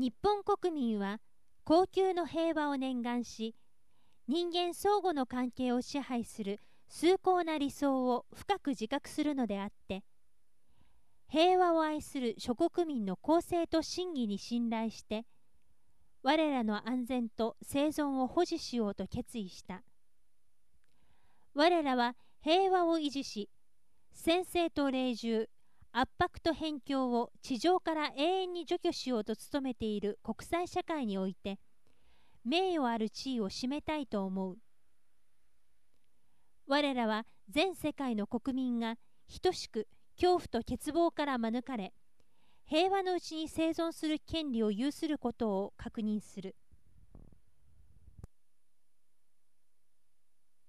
日本国民は高級の平和を念願し人間相互の関係を支配する崇高な理想を深く自覚するのであって平和を愛する諸国民の公正と真偽に信頼して我らの安全と生存を保持しようと決意した。我らは平和を維持し先制と霊獣圧迫と辺境を地上から永遠に除去しようと努めている国際社会において名誉ある地位を占めたいと思う我らは全世界の国民が等しく恐怖と欠乏から免れ平和のうちに生存する権利を有することを確認する。